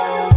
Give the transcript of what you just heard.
Bye.